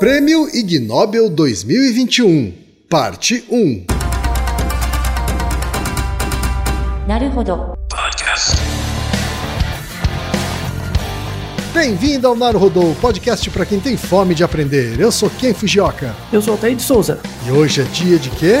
Prêmio Ig Nobel 2021, Parte 1. Naruhodo. Bem-vindo ao Naruhodo, podcast para quem tem fome de aprender. Eu sou Ken Fujioka. Eu sou Altair Souza. E hoje é dia de quê?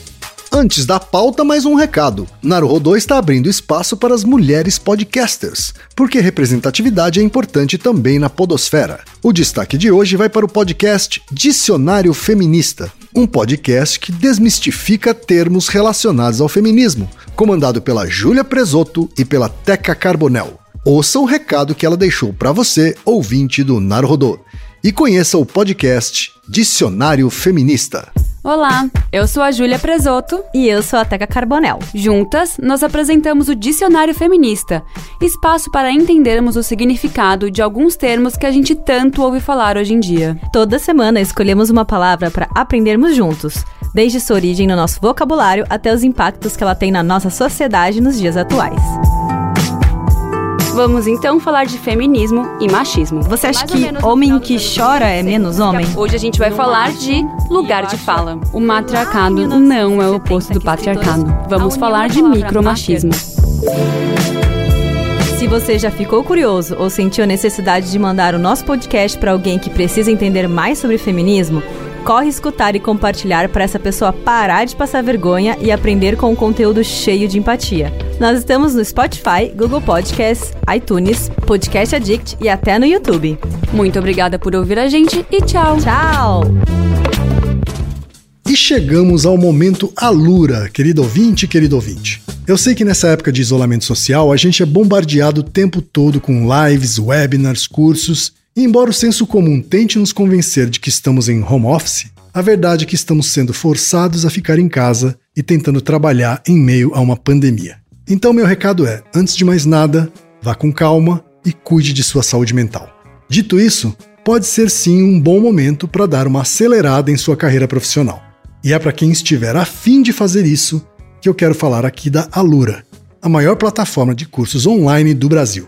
Antes da pauta, mais um recado. Naruhodô está abrindo espaço para as mulheres podcasters, porque representatividade é importante também na podosfera. O destaque de hoje vai para o podcast Dicionário Feminista, um podcast que desmistifica termos relacionados ao feminismo, comandado pela Júlia Presoto e pela Teca Carbonel. Ouça o recado que ela deixou para você, ouvinte do Naruhodô, e conheça o podcast Dicionário Feminista. Olá, eu sou a Júlia Presoto. E eu sou a Teca Carbonel. Juntas, nós apresentamos o Dicionário Feminista, espaço para entendermos o significado de alguns termos que a gente tanto ouve falar hoje em dia. Toda semana escolhemos uma palavra para aprendermos juntos, desde sua origem no nosso vocabulário até os impactos que ela tem na nossa sociedade nos dias atuais. Vamos então falar de feminismo e machismo. Você acha Mais que homem que chora é 1960. menos homem? Hoje a gente vai falar de lugar de fala. O matriarcado não é o oposto do patriarcado. Vamos falar de micromachismo. Se você já ficou curioso ou sentiu a necessidade de mandar o nosso podcast para alguém que precisa entender mais sobre feminismo, corre escutar e compartilhar para essa pessoa parar de passar vergonha e aprender com um conteúdo cheio de empatia. Nós estamos no Spotify, Google Podcasts, iTunes, Podcast Addict e até no YouTube. Muito obrigada por ouvir a gente e tchau. Tchau! E chegamos ao momento Alura, querido ouvinte, querido ouvinte. Eu sei que nessa época de isolamento social a gente é bombardeado o tempo todo com lives, webinars, cursos, e embora o senso comum tente nos convencer de que estamos em home office, a verdade é que estamos sendo forçados a ficar em casa e tentando trabalhar em meio a uma pandemia. Então, meu recado é: antes de mais nada, vá com calma e cuide de sua saúde mental. Dito isso, pode ser sim um bom momento para dar uma acelerada em sua carreira profissional. E é para quem estiver afim de fazer isso que eu quero falar aqui da Alura, a maior plataforma de cursos online do Brasil.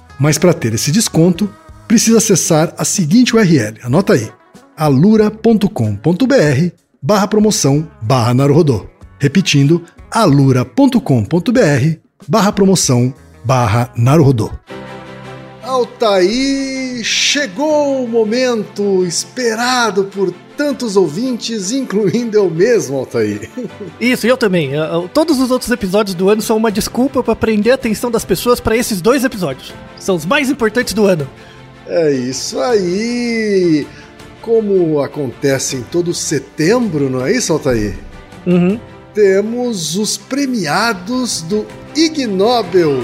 Mas para ter esse desconto, precisa acessar a seguinte URL, anota aí, alura.com.br barra promoção barra Naruhodô. Repetindo, alura.com.br barra promoção barra Naruhodô. Altaí, chegou o momento esperado por tantos ouvintes, incluindo eu mesmo, Altaí. Isso, e eu também. Eu- eu- Todos os outros episódios do ano são uma desculpa para prender a atenção das pessoas para esses dois episódios. São os mais importantes do ano. É isso aí! Como acontece em todo setembro, não é isso, Altair? Uhum. Temos os premiados do Ig Nobel.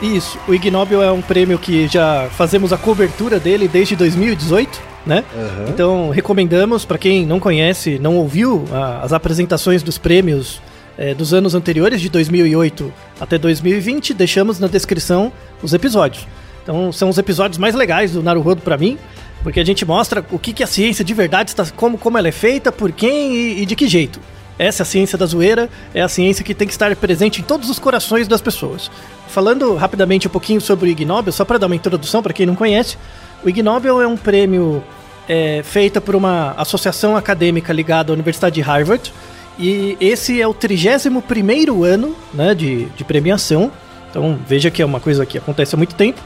Isso, o Ig Nobel é um prêmio que já fazemos a cobertura dele desde 2018, né? Aham. Então recomendamos para quem não conhece, não ouviu ah, as apresentações dos prêmios eh, dos anos anteriores, de 2008 até 2020, deixamos na descrição os episódios. Então são os episódios mais legais do Naruhodo para mim, porque a gente mostra o que, que a ciência de verdade está, como, como ela é feita, por quem e, e de que jeito. Essa é a ciência da zoeira, é a ciência que tem que estar presente em todos os corações das pessoas. Falando rapidamente um pouquinho sobre o Ig Nobel, só para dar uma introdução para quem não conhece, o Ig Nobel é um prêmio é, feita por uma associação acadêmica ligada à Universidade de Harvard, e esse é o 31º ano né, de, de premiação, então veja que é uma coisa que acontece há muito tempo.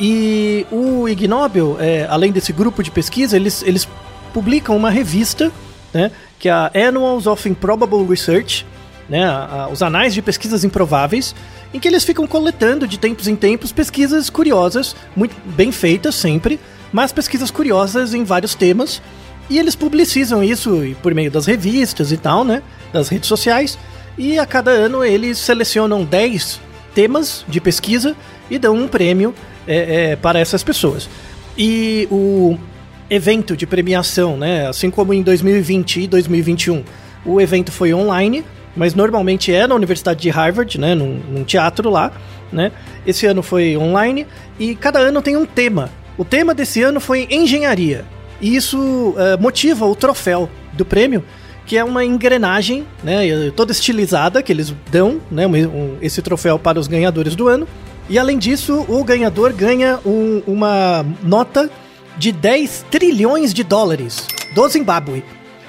E o Ig Nobel, é, além desse grupo de pesquisa, eles, eles publicam uma revista, né, que é a Annals of Improbable Research, né, a- a- os anais de pesquisas improváveis, em que eles ficam coletando de tempos em tempos pesquisas curiosas, muito bem feitas sempre, mas pesquisas curiosas em vários temas. E eles publicizam isso por meio das revistas e tal, né? Das redes sociais. E a cada ano eles selecionam 10 temas de pesquisa e dão um prêmio é, é, para essas pessoas. E o evento de premiação, né? Assim como em 2020 e 2021, o evento foi online, mas normalmente é na Universidade de Harvard, né? Num, num teatro lá, né? Esse ano foi online e cada ano tem um tema. O tema desse ano foi engenharia. E isso eh, motiva o troféu do prêmio, que é uma engrenagem, né, toda estilizada que eles dão, né, um- um- esse troféu para os ganhadores do ano. E além disso, o ganhador ganha um- uma nota de 10 trilhões de dólares do Zimbábue.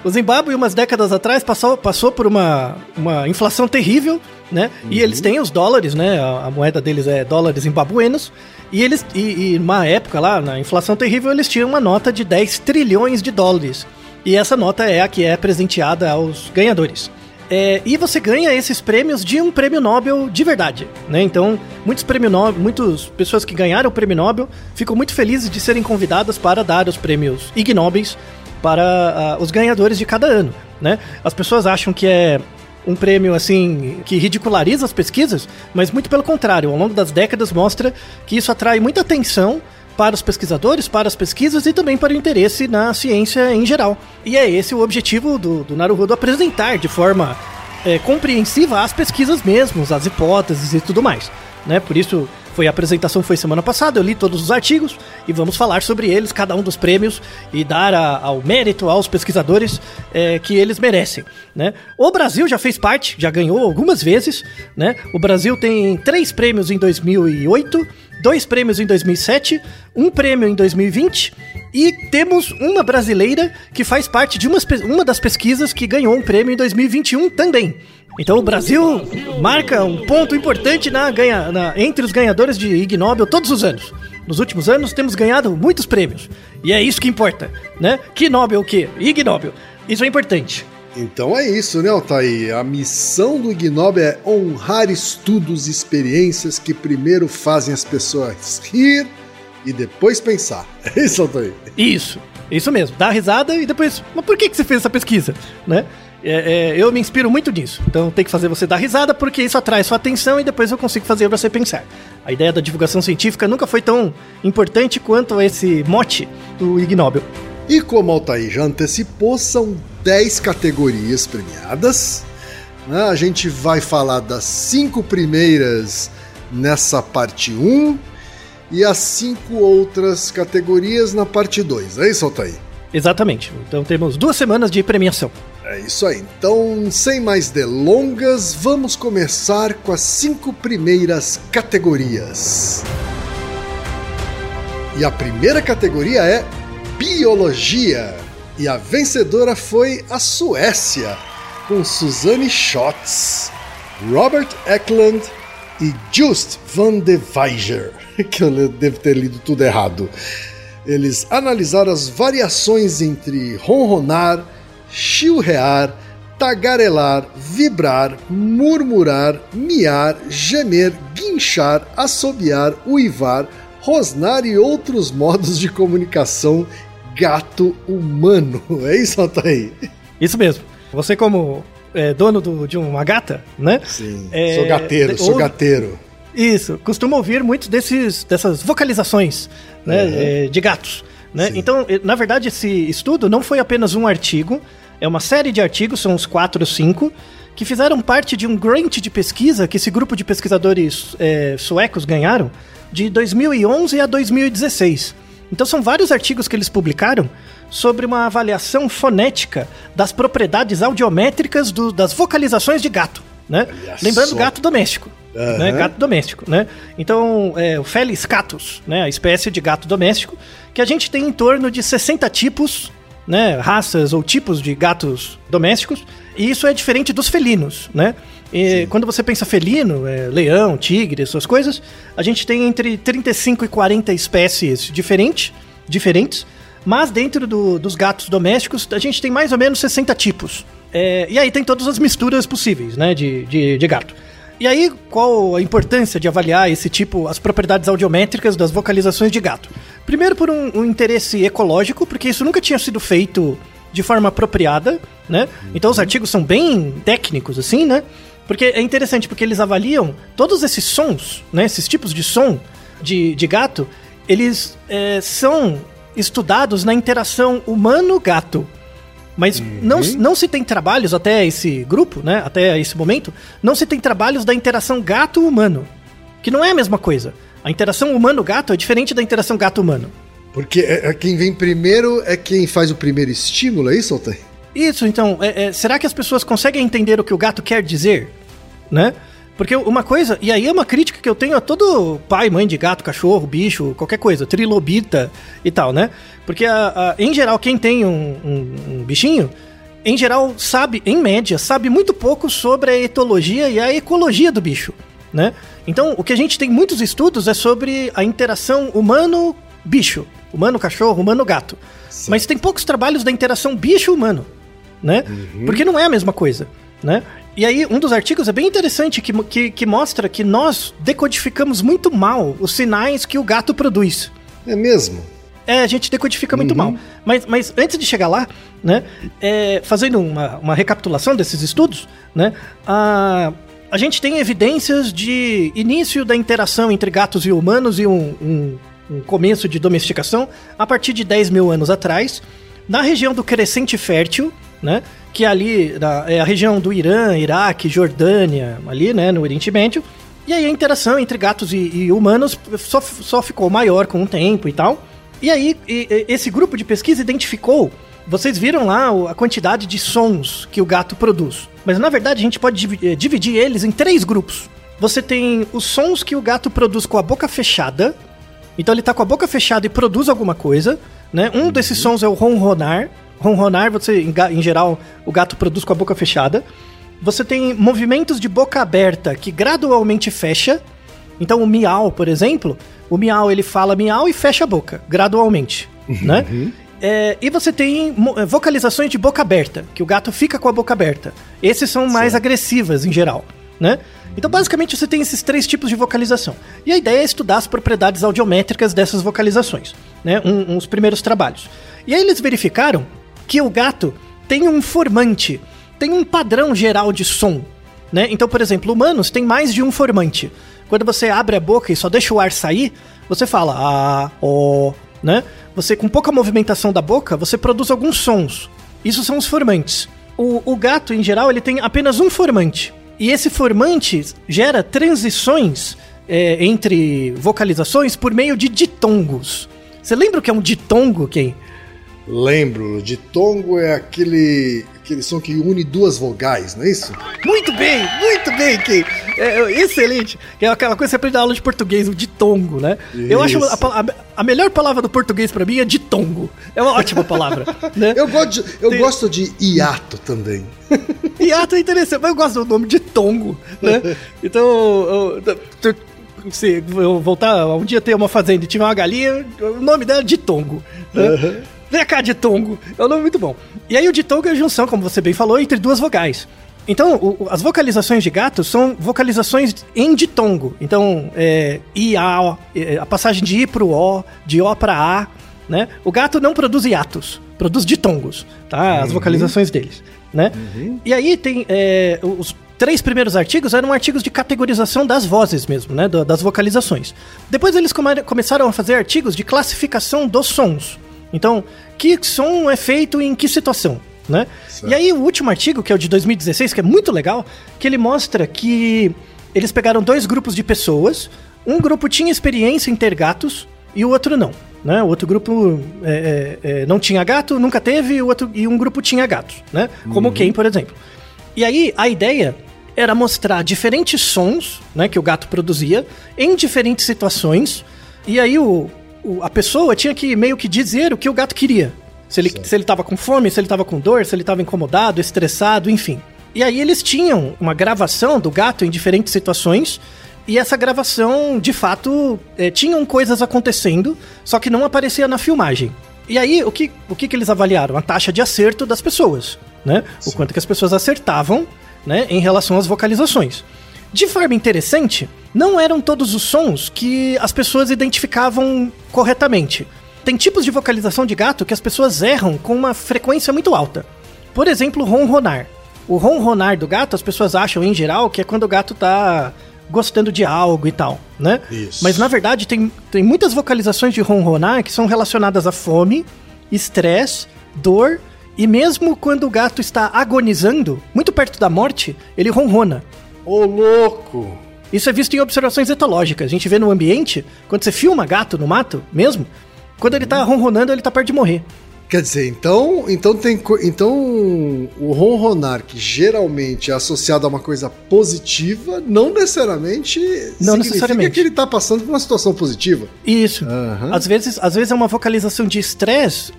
O Zimbábue, umas décadas atrás, passou, passou por uma, uma inflação terrível, né? E eles têm os dólares, né? A, a moeda deles é dólares zimbabuenos. E eles, e, e numa época lá, na inflação terrível, eles tinham uma nota de 10 trilhões de dólares. E essa nota é a que é presenteada aos ganhadores. É, e você ganha esses prêmios de um prêmio Nobel de verdade, né? Então, muitos prêmio Nobel, muitas pessoas que ganharam o prêmio Nobel ficam muito felizes de serem convidadas para dar os prêmios Ig Nobels para ah, os ganhadores de cada ano, né? As pessoas acham que é um prêmio assim que ridiculariza as pesquisas, mas muito pelo contrário, ao longo das décadas mostra que isso atrai muita atenção para os pesquisadores, para as pesquisas e também para o interesse na ciência em geral. E é esse o objetivo do, do Naruhodo apresentar de forma é, compreensiva as pesquisas mesmos, as hipóteses e tudo mais. Né? Por isso foi a apresentação foi semana passada, eu li todos os artigos e vamos falar sobre eles, cada um dos prêmios e dar a- ao mérito aos pesquisadores é, que eles merecem. Né? O Brasil já fez parte, já ganhou algumas vezes. Né? O Brasil tem três prêmios em 2008, dois prêmios em 2007, um prêmio em 2020 e temos uma brasileira que faz parte de uma das pesquisas que ganhou um prêmio em 2021 também. Então o Brasil marca um ponto importante na ganha, na- entre os ganhadores de Ig Nobel todos os anos. Nos últimos anos temos ganhado muitos prêmios. E é isso que importa, né? Que Nobel o quê? Ig Nobel. Isso é importante. Então é isso, né, Altair? A missão do Ig Nobel é honrar estudos e experiências que primeiro fazem as pessoas rir e depois pensar. É isso, Altair? Isso, isso mesmo. Dá risada e depois. Mas por que, que você fez essa pesquisa? Né? É, é, eu me inspiro muito nisso. Então tem que fazer você dar risada porque isso atrai sua atenção e depois eu consigo fazer você pensar. A ideia da divulgação científica nunca foi tão importante quanto esse mote do Ig Nobel. E como Altair já antecipou, são 10 categorias premiadas. né? A gente vai falar das cinco primeiras nessa parte 1 e as cinco outras categorias na parte 2. É isso, Altair? Exatamente. Então temos duas semanas de premiação. É isso aí. Então, sem mais delongas, vamos começar com as cinco primeiras categorias. E a primeira categoria é Biologia. E a vencedora foi a Suécia, com Suzanne Schotz, Robert Eklund e Just van de Weijer, que eu devo ter lido tudo errado. Eles analisaram as variações entre ronronar, chilrear, tagarelar, vibrar, murmurar, miar, gemer, guinchar, assobiar, uivar, rosnar e outros modos de comunicação gato-humano. É isso, Altair? Isso mesmo. Você como é, dono do- de uma gata, né? Sim, É, sou gateiro, sou ouve- gateiro. Isso, costuma ouvir muitos desses, dessas vocalizações né, Uhum. eh, de gatos. Né? Então, na verdade, esse estudo não foi apenas um artigo, é uma série de artigos, são uns quatro ou cinco, que fizeram parte de um grant de pesquisa que esse grupo de pesquisadores eh, suecos ganharam de 2011 a 2016. Então, são vários artigos que eles publicaram sobre uma avaliação fonética das propriedades audiométricas do- das vocalizações de gato. Né? Lembrando, só. gato doméstico. Aham. Né? Gato doméstico, né? Então, é, o Felis catus, né? A espécie de gato doméstico, que a gente tem em torno de 60 tipos, né? Raças ou tipos de gatos domésticos, e isso é diferente dos felinos, né? E quando você pensa felino, é, leão, tigre, essas coisas, a gente tem entre 35 e 40 espécies diferentes, diferentes, mas dentro do- dos gatos domésticos, a gente tem mais ou menos 60 tipos. É, e aí tem todas as misturas possíveis, né, de, de, de gato. E aí, qual a importância de avaliar esse tipo, as propriedades audiométricas das vocalizações de gato? Primeiro, por um, um interesse ecológico, porque isso nunca tinha sido feito de forma apropriada, né? Então os artigos são bem técnicos, assim, né? Porque é interessante, porque eles avaliam todos esses sons, né? Esses tipos de som de, de gato, eles é, são estudados na interação humano-gato. Mas não, não se tem trabalhos até esse grupo, né? Até esse momento, não se tem trabalhos da interação gato-humano. Que não é a mesma coisa. A interação humano-gato é diferente da interação gato-humano. Porque é, é quem vem primeiro é quem faz o primeiro estímulo, é isso, Altair? Isso, então, é- é, será que as pessoas conseguem entender o que o gato quer dizer? Né? Porque uma coisa, e aí é uma crítica que eu tenho a todo pai, mãe de gato, cachorro, bicho, qualquer coisa, trilobita e tal, né? Porque, a- a- em geral, quem tem um, um- um bichinho, em geral, sabe, em média, sabe muito pouco sobre a etologia e a ecologia do bicho, né? Então, o que a gente tem muitos estudos é sobre a interação humano-bicho, humano-cachorro, humano-gato. Mas tem poucos trabalhos da interação bicho-humano né? Porque não é a mesma coisa, né? E aí, um dos artigos é bem interessante que, que, que mostra que nós decodificamos muito mal os sinais que o gato produz. É mesmo? É, a gente decodifica muito mal. Mas, mas antes de chegar lá, né, é, fazendo uma, uma recapitulação desses estudos, né, a, a gente tem evidências de início da interação entre gatos e humanos e um, um, um começo de domesticação a partir de 10 mil anos atrás, na região do Crescente Fértil, né, que é ali na- é a região do Irã, Iraque, Jordânia, ali, né, no Oriente Médio. E aí a interação entre gatos e, e humanos só, só ficou maior com o tempo e tal. E aí e- e- esse grupo de pesquisa identificou, vocês viram lá a quantidade de sons que o gato produz. Mas na verdade a gente pode divi- eh, dividir eles em três grupos. Você tem os sons que o gato produz com a boca fechada. Então ele tá com a boca fechada e produz alguma coisa, né? Um desses sons é o ronronar. Ronronar, você em, geral o gato produz com a boca fechada. Você tem movimentos de boca aberta que gradualmente fecha. Então o miau, por exemplo, o miau ele fala miau e fecha a boca gradualmente, né? É, e você tem eh, vocalizações de boca aberta, que o gato fica com a boca aberta. Esses são mais agressivas em geral, né? Então basicamente você tem esses três tipos de vocalização. E a ideia é estudar as propriedades audiométricas dessas vocalizações, né? Um, uns primeiros trabalhos. E aí eles verificaram que o gato tem um formante, tem um padrão geral de som, né? Então, por exemplo, humanos têm mais de um formante. Quando você abre a boca e só deixa o ar sair, você fala ah, ó, né? Você com pouca movimentação da boca, você produz alguns sons. Isso são os formantes. O, o gato, em geral, ele tem apenas um formante. E esse formante gera transições é, entre vocalizações por meio de ditongos. Você lembra o que é um ditongo, Ken? Lembro, ditongo é aquele, aquele som que une duas vogais, não é isso? Muito bem, muito bem, Ken. É, é, excelente. É aquela coisa que você aprende na aula de português, o ditongo, né? Eu acho a, Isso. a- a melhor palavra do português pra mim é ditongo. É uma ótima palavra, né? Eu, gosto de, eu Tem- gosto de hiato também. Hiato é interessante, mas eu gosto do nome de Tongo, né? Então, eu, eu- se eu voltar um dia ter uma fazenda e tiver uma galinha, o nome dela é de Tongo. Né? Vem cá, de Tongo. É um nome muito bom. E aí o ditongo é a junção, como você bem falou, entre duas vogais. Então, o- as vocalizações de gato são vocalizações em ditongo. Então, é, I, A, O, é, a passagem de I para o O, de O para A, né? O gato não produz hiatos, produz ditongos, tá? As vocalizações deles, né? E aí tem é, os três primeiros artigos eram artigos de categorização das vozes mesmo, né? da- Das vocalizações. Depois eles come- começaram a fazer artigos de classificação dos sons. Então, que som é feito em que situação, né? E aí o último artigo, que é o de 2016, que é muito legal, que ele mostra que eles pegaram dois grupos de pessoas, um grupo tinha experiência em ter gatos e o outro não. Né? O outro grupo é, é, é, não tinha gato, nunca teve, e o outro, e um grupo tinha gatos, né? Como quem, por exemplo. E aí a ideia era mostrar diferentes sons né, que o gato produzia em diferentes situações. E aí o, o- a pessoa tinha que meio que dizer o que o gato queria. Se ele, se ele tava com fome, se ele tava com dor, se ele tava incomodado, estressado, enfim. E aí eles tinham uma gravação do gato em diferentes situações. E essa gravação, de fato, eh, tinham coisas acontecendo, só que não aparecia na filmagem. E aí, o que, o que, que eles avaliaram? A taxa de acerto das pessoas, né? O quanto que as pessoas acertavam, né, em relação às vocalizações. De forma interessante, não eram todos os sons que as pessoas identificavam corretamente. Tem tipos de vocalização de gato que as pessoas erram com uma frequência muito alta. Por exemplo, ronronar. O ronronar do gato, as pessoas acham em geral que é quando o gato tá gostando de algo e tal, né? Isso. Mas na verdade tem, tem muitas vocalizações de ronronar que são relacionadas a fome, estresse, dor e mesmo quando o gato está agonizando, muito perto da morte, ele ronrona. Ô, louco! Isso é visto em observações etológicas. A gente vê no ambiente, quando você filma gato no mato, mesmo, quando ele tá ronronando, ele tá perto de morrer. Quer dizer, então, então tem então o ronronar que geralmente é associado a uma coisa positiva, não necessariamente significa necessariamente. que ele tá passando por uma situação positiva. Isso. Aham. Às vezes, às vezes é uma vocalização de estresse.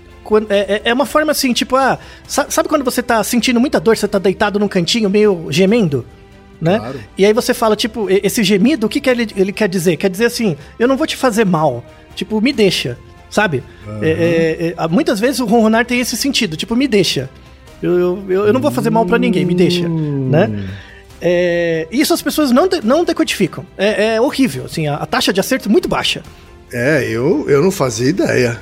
É, é- é uma forma assim, tipo, ah, sa- sabe quando você tá sentindo muita dor, você tá deitado num cantinho meio gemendo? Né? Claro. E aí você fala, tipo, esse gemido, o que, que ele, ele quer dizer? Quer dizer assim, eu não vou te fazer mal. Tipo, me deixa, sabe? É, é, é, muitas vezes o ronronar tem esse sentido, tipo, me deixa. Eu, eu, eu- eu não vou fazer mal pra ninguém, me deixa, né? É, isso as pessoas não, de- não decodificam. É, é horrível, assim, a, a taxa de acerto é muito baixa. É, eu, eu não fazia ideia.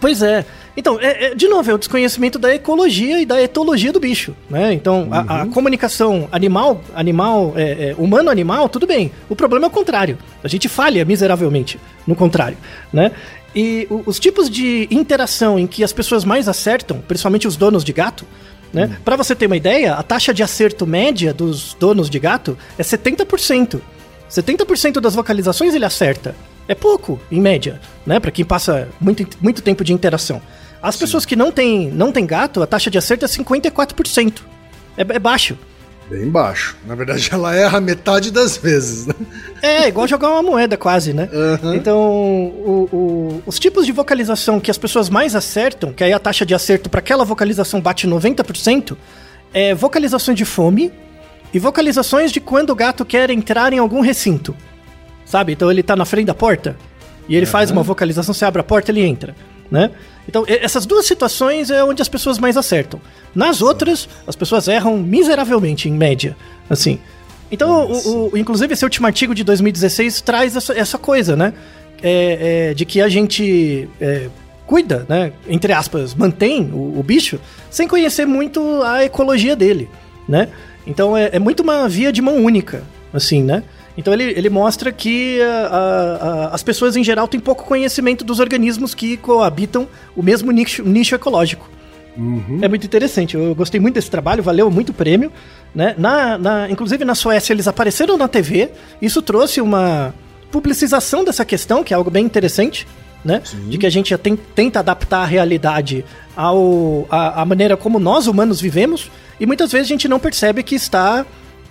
Pois é. Então, é- é, de novo, é o desconhecimento da ecologia e da etologia do bicho, né? Então, a, a comunicação animal, animal, é, é, humano-animal, tudo bem. O problema é o contrário. A gente falha miseravelmente no contrário, né? E o- os tipos de interação em que as pessoas mais acertam, principalmente os donos de gato, né? Pra você ter uma ideia, a taxa de acerto média dos donos de gato é 70%. 70% das vocalizações ele acerta. É pouco, em média, né? Pra quem passa muito, muito tempo de interação. As pessoas que não têm não tem gato, a taxa de acerto é 54%. É, é baixo. Bem baixo. Na verdade, ela erra metade das vezes, né? É, igual jogar uma moeda quase, né? Aham. Então, o- o- os tipos de vocalização que as pessoas mais acertam, que aí a taxa de acerto para aquela vocalização bate 90%, é vocalizações de fome e vocalizações de quando o gato quer entrar em algum recinto. Sabe? Então ele tá na frente da porta e ele faz uma vocalização, você abre a porta, ele entra, né? Então, essas duas situações é onde as pessoas mais acertam. Nas outras, as pessoas erram miseravelmente, em média, assim. Então, o, o- inclusive, esse último artigo de 2016 traz essa, essa coisa, né? É, é, de que a gente é, cuida, né? Entre aspas, mantém o, o bicho sem conhecer muito a ecologia dele, né? Então, é, é muito uma via de mão única, assim, né? Então ele, ele mostra que a- a- a- as pessoas em geral têm pouco conhecimento dos organismos que coabitam o mesmo nicho, nicho ecológico. É muito interessante. Eu gostei muito desse trabalho, valeu muito o prêmio. Né? Na, na- inclusive na Suécia eles apareceram na TV. Isso trouxe uma publicização dessa questão, que é algo bem interessante. Né? De que a gente tem- tenta adaptar a realidade ao, a, a maneira como nós humanos vivemos. E muitas vezes a gente não percebe que está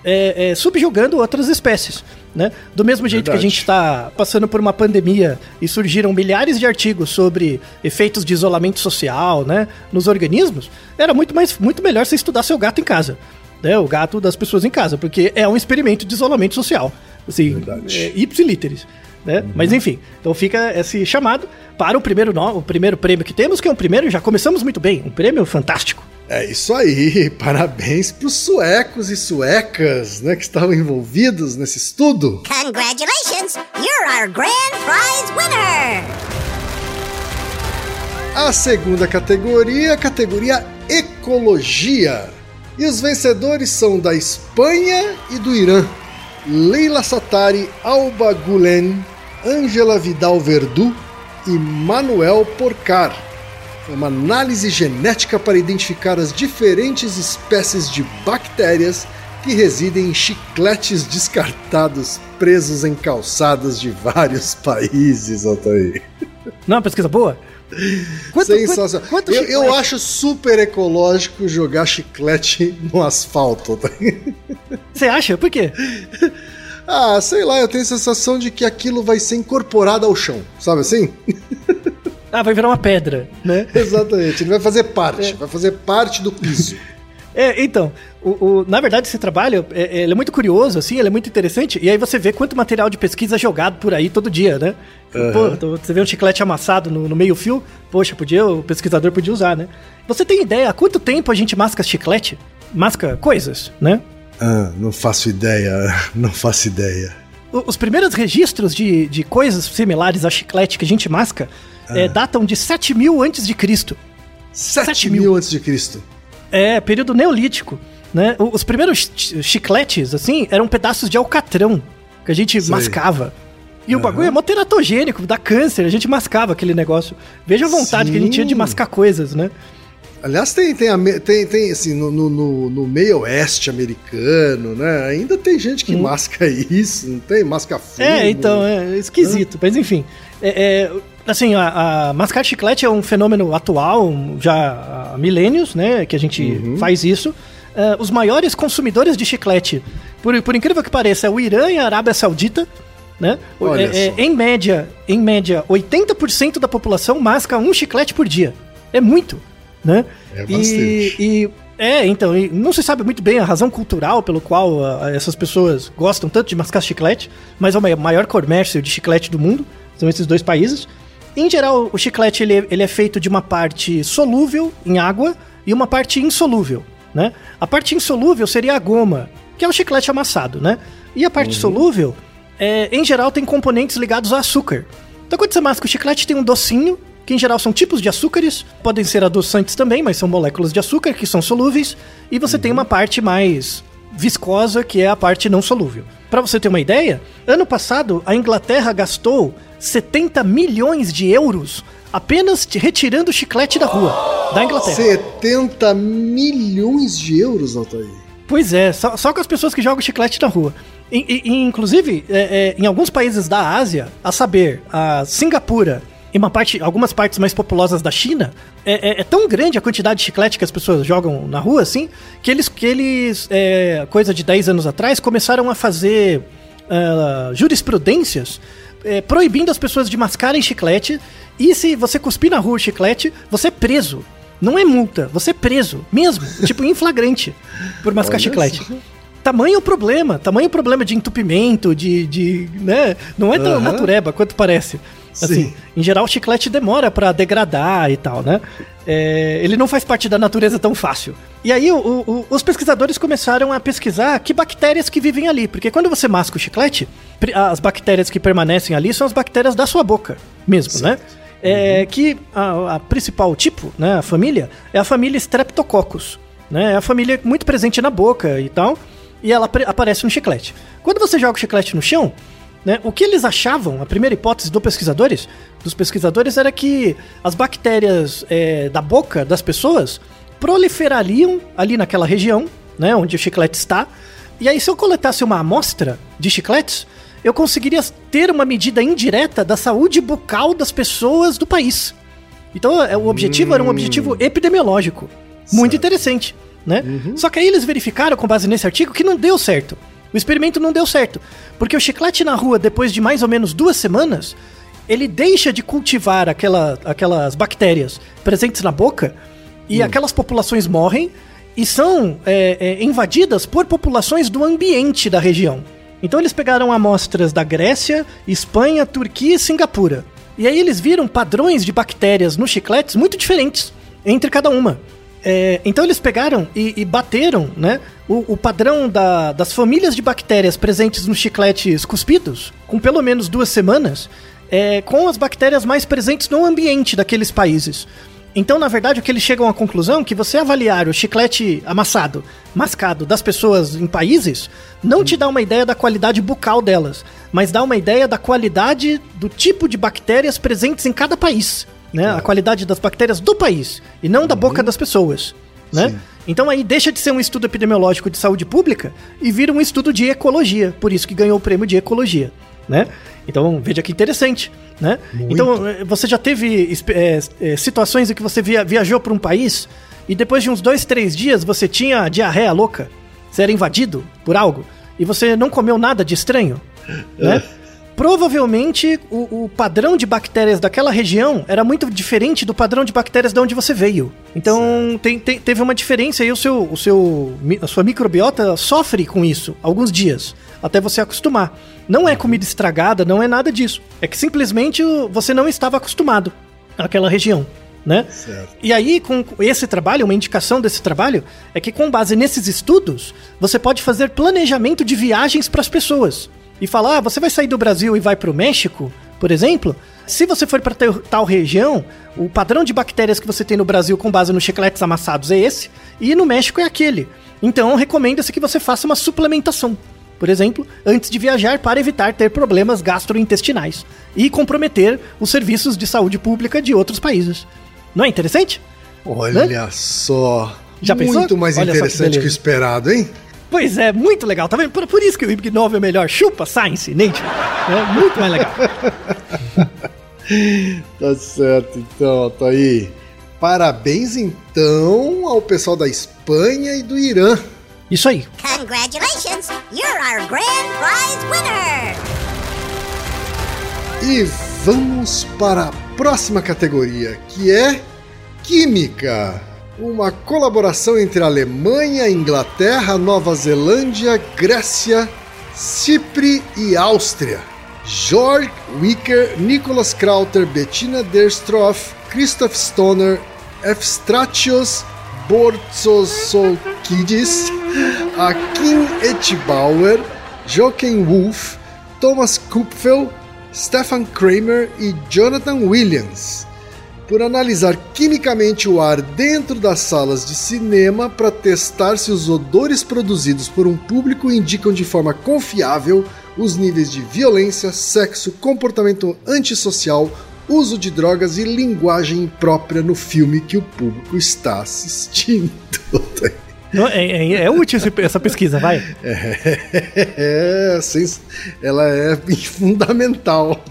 é, é, subjugando outras espécies. Né? Do mesmo jeito que a Verdade. gente está passando por uma pandemia e surgiram milhares de artigos sobre efeitos de isolamento social né, nos organismos, era muito, mais, muito melhor você estudar seu gato em casa. Né, o gato das pessoas em casa, porque é um experimento de isolamento social. Assim, Verdade. é. Né? Mas enfim, então fica esse chamado para o primeiro, no- o primeiro prêmio que temos, que é um primeiro, já começamos muito bem, um prêmio fantástico. É isso aí, parabéns para os suecos e suecas né, que estavam envolvidos nesse estudo. Congratulations, you're our grand prize winner! A segunda categoria, a categoria Ecologia. E os vencedores são da Espanha e do Irã. Leila Satari Alba Gulen, Angela Vidal Verdu e Manuel Porcar. Uma análise genética para identificar as diferentes espécies de bactérias que residem em chicletes descartados presos em calçadas de vários países, Altair. Não é uma pesquisa boa? Quanto, Sensacional. Quanto, quanto eu, eu, acho super ecológico jogar chiclete no asfalto. Você acha? Por quê? Ah, sei lá, eu tenho a sensação de que aquilo vai ser incorporado ao chão, sabe assim? Ah, vai virar uma pedra, né? Exatamente, ele vai fazer parte, é. vai fazer parte do piso. É, então, o, o, na verdade, esse trabalho é, é, é muito curioso, assim, ele é muito interessante, e aí você vê quanto material de pesquisa é jogado por aí todo dia, né? Uhum. Pô, você vê um chiclete amassado no, no meio-fio, poxa, podia, o pesquisador podia usar, né? Você tem ideia há quanto tempo a gente masca chiclete? Masca coisas, né? Ah, não faço ideia, não faço ideia. Os primeiros registros de, de coisas similares a chiclete que a gente masca ah. é, datam de 7 mil antes de Cristo. 7, 7 mil antes de Cristo? É, período neolítico. Né? Os primeiros chicletes, assim, eram pedaços de alcatrão que a gente Sei. mascava. E uhum. o bagulho é mó teratogênico, dá câncer, a gente mascava aquele negócio. Veja a vontade Sim. que a gente tinha de mascar coisas, né? Aliás, tem, tem, tem, tem assim, no, no, no, meio oeste americano, né? Ainda tem gente que hum. masca isso, não tem? Masca fumo. É, então, é esquisito. Mas enfim, é, é, assim, a, a, mascar chiclete é um fenômeno atual, já há milênios, né? Que a gente uhum. faz isso. Uh, os maiores consumidores de chiclete, por, por incrível que pareça, é o Irã e a Arábia Saudita. Né? É, é, em média, em média, 80% da população masca um chiclete por dia. É muito né? É bastante. E, e é, então, não se sabe muito bem a razão cultural pelo qual uh, essas pessoas gostam tanto de mascar chiclete, mas é o maior comércio de chiclete do mundo, são esses dois países. Em geral, o chiclete ele, ele é feito de uma parte solúvel em água e uma parte insolúvel, né? A parte insolúvel seria a goma, que é o chiclete amassado, né? E a parte uhum. solúvel, é, em geral, tem componentes ligados a açúcar. Então, quando você masca o chiclete, tem um docinho que em geral são tipos de açúcares, podem ser adoçantes também, mas são moléculas de açúcar que são solúveis, e você uhum. tem uma parte mais viscosa, que é a parte não solúvel. Para você ter uma ideia, ano passado a Inglaterra gastou 70 milhões de euros apenas retirando o chiclete da rua da Inglaterra. 70 milhões de euros, Altair? Pois é, só, só com as pessoas que jogam chiclete na rua. E, e, inclusive, é, é, em alguns países da Ásia, a saber, a Singapura, em uma parte, algumas partes mais populosas da China, é, é, é, tão grande a quantidade de chiclete que as pessoas jogam na rua, assim, que eles, que eles é, coisa de 10 anos atrás, começaram a fazer uh, jurisprudências é, proibindo as pessoas de mascarem chiclete. E se você cuspir na rua o chiclete, você é preso. Não é multa, você é preso, mesmo, tipo em flagrante, por mascar Olha chiclete. Isso. Tamanho problema, tamanho problema de entupimento, de. de né? Não é tão uhum. natureba quanto parece. Assim, Sim. em geral, o chiclete demora para degradar e tal, né? É, ele não faz parte da natureza tão fácil. E aí, o, o, os pesquisadores começaram a pesquisar que bactérias que vivem ali. Porque quando você masca o chiclete, as bactérias que permanecem ali são as bactérias da sua boca mesmo, né? né? É, uhum. Que a, a, principal tipo, né, a família, é a família Streptococcus. Né? É a família muito presente na boca e tal. E ela aparece no chiclete. Quando você joga o chiclete no chão, né? O que eles achavam, a primeira hipótese do pesquisadores, dos pesquisadores era que as bactérias é, da boca das pessoas proliferariam ali naquela região, né, onde o chiclete está. E aí, se eu coletasse uma amostra de chicletes, eu conseguiria ter uma medida indireta da saúde bucal das pessoas do país. Então, é, o objetivo hum. era um objetivo epidemiológico. Muito certo. interessante, né? Uhum. Só que aí eles verificaram, com base nesse artigo, que não deu certo. O experimento não deu certo, porque o chiclete na rua, depois de mais ou menos duas semanas, ele deixa de cultivar aquela, aquelas bactérias presentes na boca e hum. aquelas populações morrem e são é, é, invadidas por populações do ambiente da região. Então eles pegaram amostras da Grécia, Espanha, Turquia e Singapura. E aí eles viram padrões de bactérias nos chicletes muito diferentes entre cada uma. É, então eles pegaram e, e bateram né, o, o padrão da- das famílias de bactérias presentes nos chicletes cuspidos, com pelo menos duas semanas, é, com as bactérias mais presentes no ambiente daqueles países. Então, na verdade, o que eles chegam à conclusão é que você avaliar o chiclete amassado, mascado das pessoas em países, não te dá uma ideia da qualidade bucal delas, mas dá uma ideia da qualidade do tipo de bactérias presentes em cada país, né? A qualidade das bactérias do país e não da boca das pessoas, né? Então aí deixa de ser um estudo epidemiológico de saúde pública e vira um estudo de ecologia, por isso que ganhou o prêmio de ecologia, né? Então veja que interessante, né? Então eh, você já teve eh, situações em que você via- viajou para um país e depois de uns dois, três dias você tinha diarreia louca, você era invadido por algo e você não comeu nada de estranho, né? Provavelmente o, o padrão de bactérias daquela região era muito diferente do padrão de bactérias de onde você veio. Então tem- tem- teve uma diferença e o seu, o seu, a sua microbiota sofre com isso alguns dias, até você acostumar. Não é comida estragada, não é nada disso. É que simplesmente você não estava acostumado àquela região. Né? E aí, com esse trabalho, uma indicação desse trabalho é que, com base nesses estudos, você pode fazer planejamento de viagens para as pessoas. E falar, ah, você vai sair do Brasil e vai para o México, por exemplo? Se você for para tal região, o padrão de bactérias que você tem no Brasil com base nos chicletes amassados é esse, e no México é aquele. Então, recomenda-se que você faça uma suplementação por exemplo, antes de viajar para evitar ter problemas gastrointestinais e comprometer os serviços de saúde pública de outros países. Não é interessante? Olha só. Já Muito pensou? mais Olha só que interessante que o esperado, hein? Pois é, muito legal, tá vendo? Por, por isso que o Ig Nova é melhor. Chupa Science, Nature. É muito mais legal. Tá certo, então, tá aí. Parabéns, então, ao pessoal da Espanha e do Irã. Isso aí. Congratulations! You're our grand prize winner! E vamos para a próxima categoria, que é Química. Uma colaboração entre Alemanha, Inglaterra, Nova Zelândia, Grécia, Chipre e Áustria. Georg Wicker, Nicholas Krauter, Bettina Derstroff, Christoph Stoner, Efstratios Bortzosolkidis, Akin Etibauer, Joachim Wolf, Thomas Kupfel, Stefan Kramer e Jonathan Williams, por analisar quimicamente o ar dentro das salas de cinema para testar se os odores produzidos por um público indicam de forma confiável os níveis de violência, sexo, comportamento antissocial, uso de drogas e linguagem imprópria no filme que o público está assistindo. Não, é, é- é útil esse- essa pesquisa, vai. É, sens- ela é fundamental.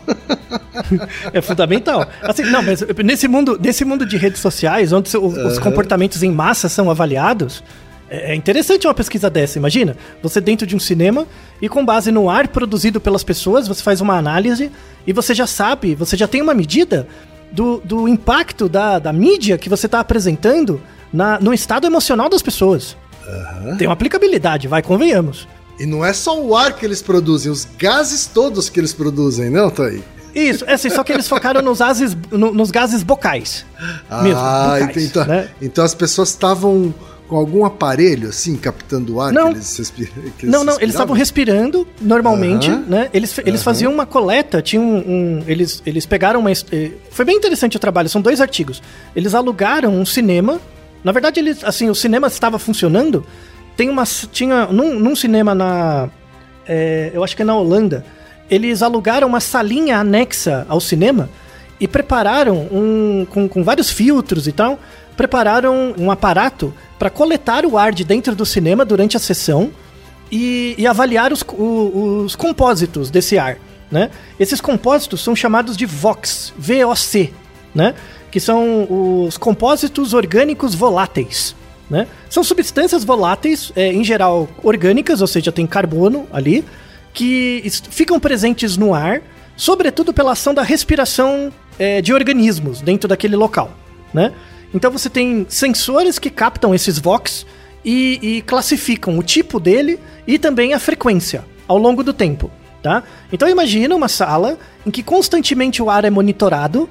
É fundamental. Assim, não, mas nesse mundo, nesse mundo de redes sociais, onde os comportamentos em massa são avaliados, é é interessante uma pesquisa dessa. Imagina, você dentro de um cinema e com base no ar produzido pelas pessoas, você faz uma análise e você já sabe, você já tem uma medida do, do impacto da, da mídia que você está apresentando na, no estado emocional das pessoas. Tem uma aplicabilidade, vai, convenhamos. E não é só o ar que eles produzem, os gases todos que eles produzem, não, Thaí? Isso, é assim, só que eles focaram nos gases, no- nos gases bocais. Mesmo, Ah, bocais, então, né? então as pessoas estavam com algum aparelho, assim, captando o ar Não. que eles, respi- que Não, não, eles estavam respirando normalmente, né? Eles, eles faziam uma coleta, tinham um, um- eles, eles pegaram uma. eh, Foi bem interessante o trabalho, são dois artigos. Eles alugaram um cinema. Na verdade, eles, assim, o cinema estava funcionando. Tem uma. Tinha. Num, num cinema na. eh, eu acho que é na Holanda. Eles alugaram uma salinha anexa ao cinema e prepararam um. com, com vários filtros e tal. Prepararam um aparato para coletar o ar de dentro do cinema durante a sessão e, e avaliar os, o- os compósitos desse ar, né? Esses compósitos são chamados de VOX, VOC, né? Que são os compósitos orgânicos voláteis, né? São substâncias voláteis, é, em geral orgânicas, ou seja, tem carbono ali, que ficam presentes no ar, sobretudo pela ação da respiração é, de organismos dentro daquele local, né? Então você tem sensores que captam esses VOX e, e classificam o tipo dele e também a frequência ao longo do tempo, tá? Então imagina uma sala em que constantemente o ar é monitorado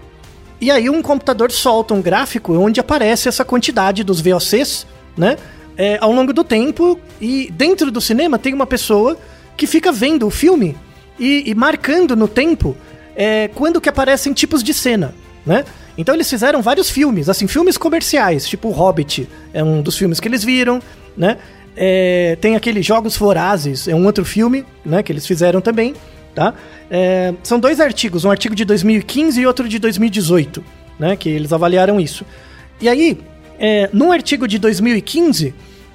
E aí um computador solta um gráfico onde aparece essa quantidade dos VOCs, né? É, ao longo do tempo. E dentro do cinema tem uma pessoa que fica vendo o filme e, e marcando no tempo é, quando que aparecem tipos de cena, né? Então eles fizeram vários filmes, assim, filmes comerciais, tipo o Hobbit, é um dos filmes que eles viram, né? É, tem aquele Jogos Vorazes, é um outro filme, né, que eles fizeram também, tá? É, são dois artigos, um artigo de 2015 e outro de 2018, né, que eles avaliaram isso. E aí, é, no artigo de 2015,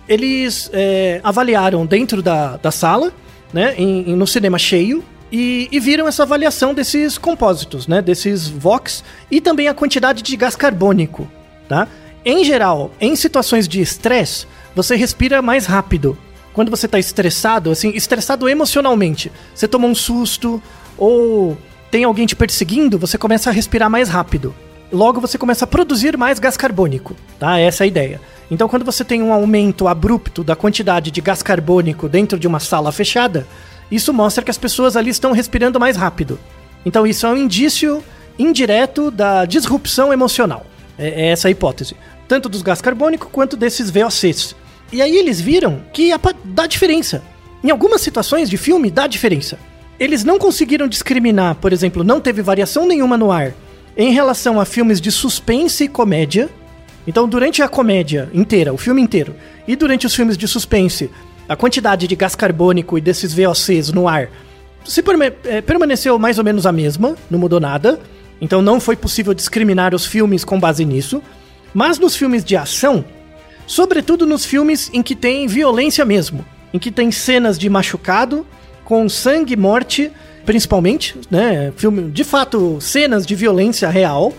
eles é, avaliaram dentro da, da sala, né, em, em, no cinema cheio, e, e, viram essa avaliação desses compósitos, né, desses VOX, e também a quantidade de gás carbônico, tá? Em geral, em situações de estresse, você respira mais rápido. Quando você tá estressado, assim, estressado emocionalmente, você toma um susto ou tem alguém te perseguindo, você começa a respirar mais rápido. Logo você começa a produzir mais gás carbônico, tá? Essa é a ideia. Então, quando você tem um aumento abrupto da quantidade de gás carbônico dentro de uma sala fechada, isso mostra que as pessoas ali estão respirando mais rápido. Então, isso é um indício indireto da disrupção emocional. É, é essa a hipótese. Tanto dos gás carbônico quanto desses VOCs. E aí eles viram que dá diferença. Em algumas situações de filme, dá diferença. Eles não conseguiram discriminar, por exemplo, não teve variação nenhuma no ar em relação a filmes de suspense e comédia. Então, durante a comédia inteira, o filme inteiro, e durante os filmes de suspense, a quantidade de gás carbônico e desses VOCs no ar se é, permaneceu mais ou menos a mesma, não mudou nada. Então, não foi possível discriminar os filmes com base nisso. Mas nos filmes de ação, Sobretudo nos filmes em que tem violência mesmo, em que tem cenas de machucado, com sangue e morte, principalmente, né? Filme, de fato, cenas de violência real.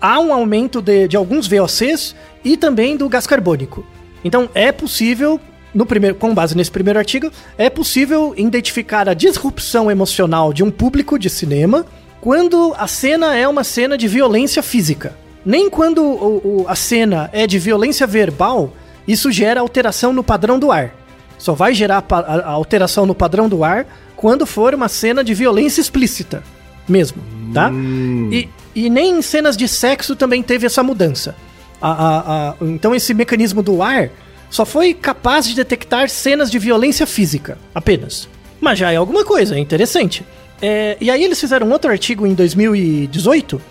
Há um aumento de, de alguns VOCs e também do gás carbônico. Então é possível, no primeiro, com base nesse primeiro artigo, é possível identificar a disrupção emocional de um público de cinema quando a cena é uma cena de violência física. Nem quando o, o, a cena é de violência verbal, isso gera alteração no padrão do ar. Só vai gerar a, a alteração no padrão do ar quando for uma cena de violência explícita. Mesmo, tá? Hum. E, e nem em cenas de sexo também teve essa mudança. A, a, então esse mecanismo do ar só foi capaz de detectar cenas de violência física, apenas. Mas já é alguma coisa, é interessante. É, e aí eles fizeram outro artigo em 2018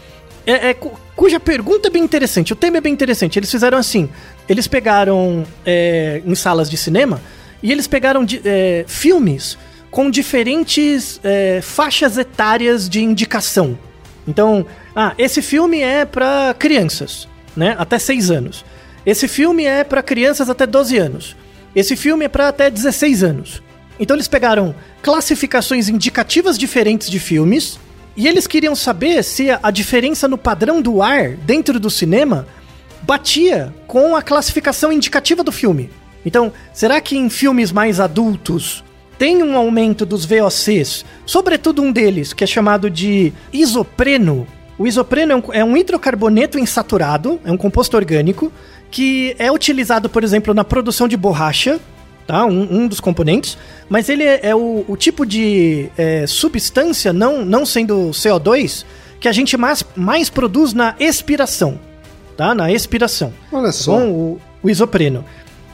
é, é, cuja pergunta é bem interessante, o tema é bem interessante. Eles fizeram assim: eles pegaram é, em salas de cinema e eles pegaram é, filmes com diferentes é, faixas etárias de indicação. Então, ah, esse filme é para crianças, né? Até 6 anos. Esse filme é para crianças até 12 anos. Esse filme é para até 16 anos. Então eles pegaram classificações indicativas diferentes de filmes e eles queriam saber se a diferença no padrão do ar dentro do cinema batia com a classificação indicativa do filme. Então, será que em filmes mais adultos tem um aumento dos VOCs, sobretudo um deles, que é chamado de isopreno? O isopreno é um, é um hidrocarboneto insaturado, é um composto orgânico, que é utilizado, por exemplo, na produção de borracha, tá? Um, um dos componentes, mas ele é, é o, o, tipo de é, substância, não, não sendo CO2, que a gente mais, mais produz na expiração, tá? Na expiração. Olha só. Com o, o isopreno.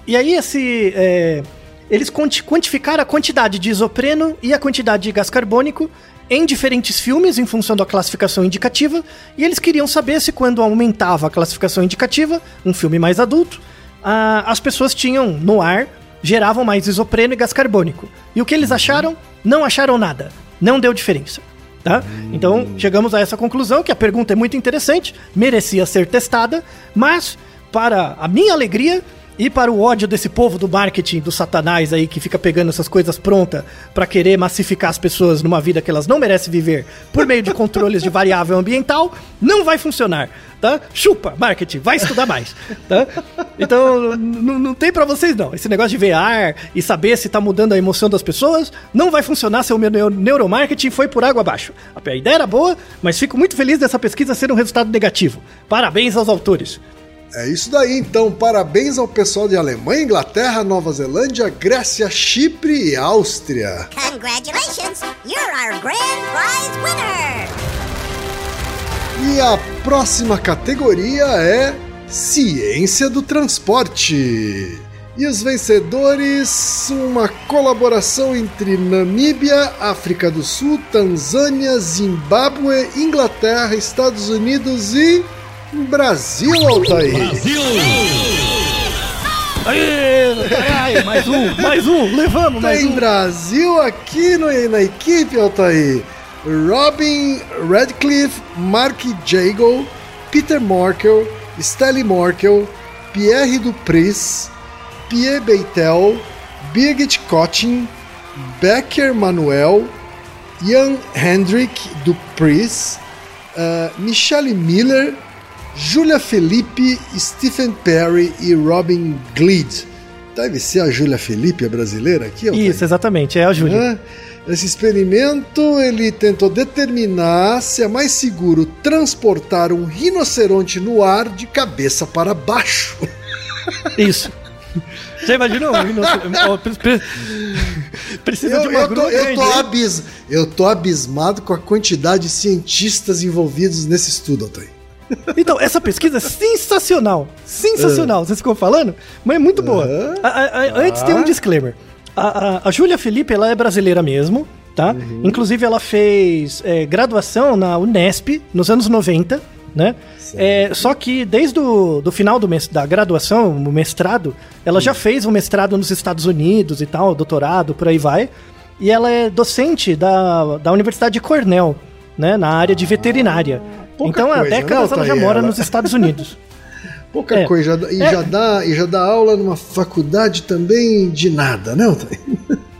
E aí esse... É, eles quantificaram a quantidade de isopreno e a quantidade de gás carbônico em diferentes filmes em função da classificação indicativa, e eles queriam saber se quando aumentava a classificação indicativa, um filme mais adulto, as pessoas tinham no ar geravam mais isopreno e gás carbônico. E o que eles acharam? Não acharam nada. Não deu diferença. Tá? Então, chegamos a essa conclusão que a pergunta é muito interessante, merecia ser testada, mas, para a minha alegria, e para o ódio desse povo do marketing, do satanás aí, que fica pegando essas coisas prontas para querer massificar as pessoas numa vida que elas não merecem viver por meio de controles de variável ambiental, não vai funcionar, tá? Chupa, marketing, vai estudar mais, tá? Então, não tem para vocês não. Esse negócio de VR e saber se tá mudando a emoção das pessoas, não vai funcionar se o meu neuromarketing foi por água abaixo. A ideia era boa, mas fico muito feliz dessa pesquisa ser um resultado negativo. Parabéns aos autores. É isso daí, então. Parabéns ao pessoal de Alemanha, Inglaterra, Nova Zelândia, Grécia, Chipre e Áustria. Congratulations! You're our grand prize winner! E a próxima categoria é Ciência do Transporte. E os vencedores, uma colaboração entre Namíbia, África do Sul, Tanzânia, Zimbábue, Inglaterra, Estados Unidos e Brasil, Altair. Aê, caralho, mais um, mais um, levamos mais Tem um. Brasil aqui no- na equipe, Altair. Robin Radcliffe, Mark Jago, Peter Morkel, Stanley Morkel, Pierre Dupris, Pierre Beitel, Birgit Cottin, Becker Manuel, Ian Hendrick Dupris, uh, Michelle Miller, Julia Felipe, Stephen Perry e Robin Gleed. Deve ser a Julia Felipe, a brasileira aqui? Isso, exatamente, é a Júlia. Né? Esse experimento ele tentou determinar se é mais seguro transportar um rinoceronte no ar de cabeça para baixo. Isso. Já imaginou? um Precisa de Eu, uma eu, tô, grua eu, tô abis, eu tô abismado com a quantidade de cientistas envolvidos nesse estudo, Altair. Então, essa pesquisa é sensacional. Sensacional. Vocês ficam falando? Mas é muito boa. A- a- a- antes tem um disclaimer. A, a, Júlia Felipe, ela é brasileira mesmo, tá? Inclusive, ela fez é, graduação na Unesp nos anos 90, né? É, só que desde o do final do da graduação, o mestrado, ela já fez um mestrado nos Estados Unidos e tal, doutorado, por aí vai. E ela é docente da, da Universidade de Cornell, né? Na área de veterinária. Pouca então, há coisa, né, décadas ela já mora Ela- nos Estados Unidos. Pouca É. coisa, e, É. já dá, e já dá aula numa faculdade também de nada, né, Altair?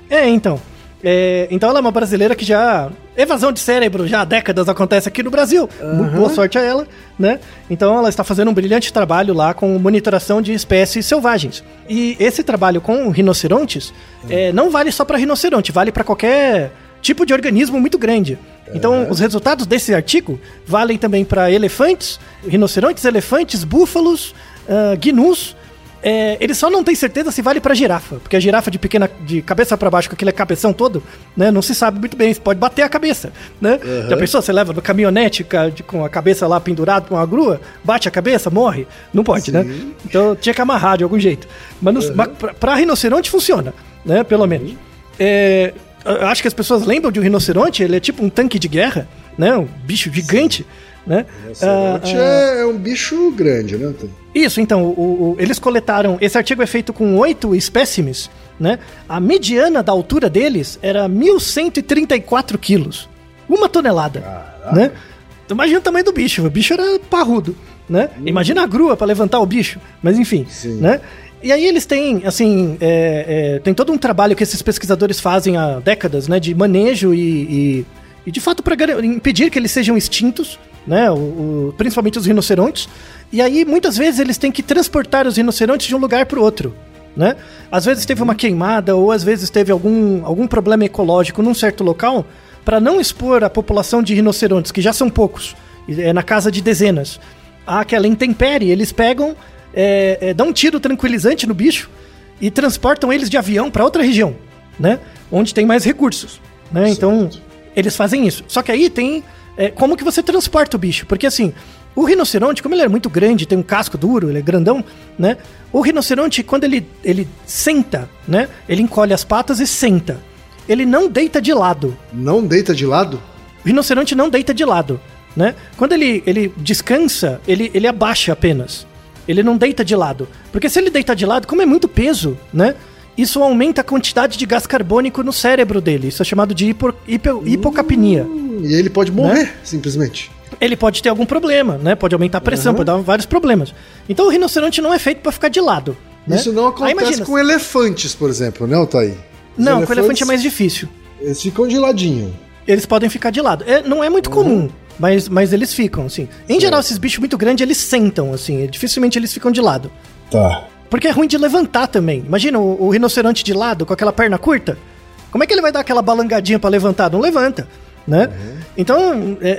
É, então. É, então ela é uma brasileira que já. Evasão de cérebro já há décadas acontece aqui no Brasil. Muito boa sorte a ela, né? Então ela está fazendo um brilhante trabalho lá com monitoração de espécies selvagens. E esse trabalho com rinocerontes é, não vale só para rinoceronte, vale para qualquer tipo de organismo muito grande. Então, os resultados desse artigo valem também para elefantes, rinocerontes, elefantes, búfalos, ah, gnus, é, ele só não tem certeza se vale pra girafa, porque a girafa de pequena, de cabeça pra baixo, com aquele cabeção todo, né, não se sabe muito bem, pode bater a cabeça, né? Já pensou, você leva no caminhonete com a cabeça lá pendurada com uma grua, bate a cabeça, morre? Não pode, né? Então tinha que amarrar de algum jeito. Mas, no, mas pra rinoceronte funciona, né, pelo menos. É, eu acho que as pessoas lembram de um rinoceronte, ele é tipo um tanque de guerra, né, um bicho gigante, né? Ah, Rinoceronte ah, é, é um bicho grande, né, isso, então, o- o- eles coletaram. Esse artigo é feito com oito espécimes, né? A mediana da altura deles era 1.134 quilos. Uma tonelada. Né? Então, imagina o tamanho do bicho. O bicho era parrudo. Né? Imagina a grua para levantar o bicho. Mas enfim. Sim. Né? E aí eles têm, assim, é, é, tem todo um trabalho que esses pesquisadores fazem há décadas, né? De manejo e, e, e, de fato, para impedir que eles sejam extintos, né? O, o- principalmente os rinocerontes. E aí, muitas vezes, eles têm que transportar os rinocerontes de um lugar para o outro. Né? Às vezes teve uma queimada ou às vezes teve algum, algum problema ecológico num certo local para não expor a população de rinocerontes, que já são poucos, é na casa de dezenas, àquela intempérie, eles pegam, é, é, dão um tiro tranquilizante no bicho e transportam eles de avião para outra região, né? Onde tem mais recursos, né? Então, eles fazem isso. Só que aí tem é, como que você transporta o bicho, porque assim, o rinoceronte, como ele é muito grande, tem um casco duro, ele é grandão, né? O rinoceronte, quando ele, ele senta, né? Ele encolhe as patas e senta. Ele não deita de lado. Não deita de lado? O rinoceronte não deita de lado, né? Quando ele, ele descansa, ele, ele abaixa apenas. Ele não deita de lado. Porque se ele deita de lado, como é muito peso, né? Isso aumenta a quantidade de gás carbônico no cérebro dele. Isso é chamado de hipo, hipo- hipocapnia. Hum, E ele pode morrer, simplesmente. Ele pode ter algum problema, né? Pode aumentar a pressão, pode dar vários problemas. Então o rinoceronte não é feito pra ficar de lado. né? Isso não Aí acontece imagina, com elefantes, por exemplo, né, Altair? Os Não, com elefante é elefantes, mais difícil. Eles ficam de ladinho. Eles podem ficar de lado. É, não é muito comum, mas, mas eles ficam, assim. Em geral, esses bichos muito grandes, eles sentam, assim. Dificilmente eles ficam de lado. Tá. Porque é ruim de levantar também. Imagina o, o rinoceronte de lado, com aquela perna curta. Como é que ele vai dar aquela balangadinha pra levantar? Não levanta, né? Então, é,